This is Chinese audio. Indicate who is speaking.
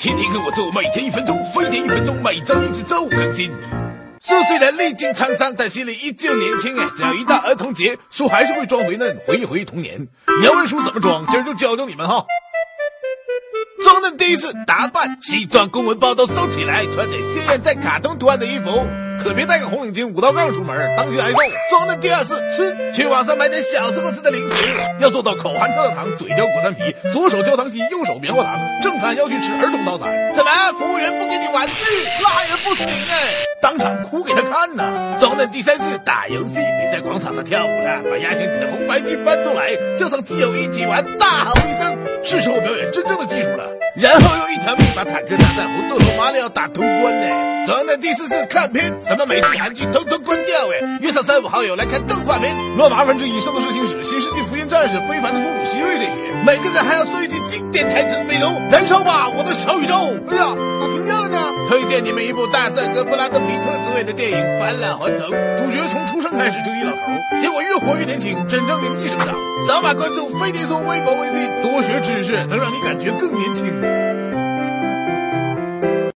Speaker 1: 天天跟我做，每天一分钟，飞碟一分钟，每周一次周五更新。叔虽然历经沧桑，但心里依旧年轻哎！只要一到儿童节，叔还是会装回嫩，回忆回忆童年。你要问叔怎么装，今儿就教教你们哈。第一次打扮，西装、公文包都收起来，穿点鲜艳带卡通图案的衣服，可别带个红领巾、五道杠出门，当心挨揍。装嫩第二次吃，去网上买点小时候吃的零食，要做到口含跳跳糖，嘴叼果丹皮，左手焦糖稀，右手棉花糖。正餐要去吃儿童套餐，怎么服务员不给你玩具，那也不行哎！当场哭给他看呐！装嫩第三次打游戏，别在广场上跳舞了，把压箱底的红白机翻出来，叫上基友一起玩，大吼一声，是时候。然后用一条命把坦克大战红豆头马里奥打通关呢。装嫩第四次看片，什么美剧韩剧通通关掉哎！约上三五好友来看动画片，乱麻烦之一，圣斗士星矢、新世纪福音战士、非凡的公主希瑞这些，每个人还要说一句经典台词，比如燃烧吧我的小宇宙！
Speaker 2: 哎呀，咋停掉了呢？
Speaker 1: 推荐你们一部大帅哥布拉德皮特主演的电影《返老还童》，主角从出生开始就一老头，结果越活越年轻，真正的逆生长。扫码关注飞碟说微博微信，多学知识能让你感觉更年轻。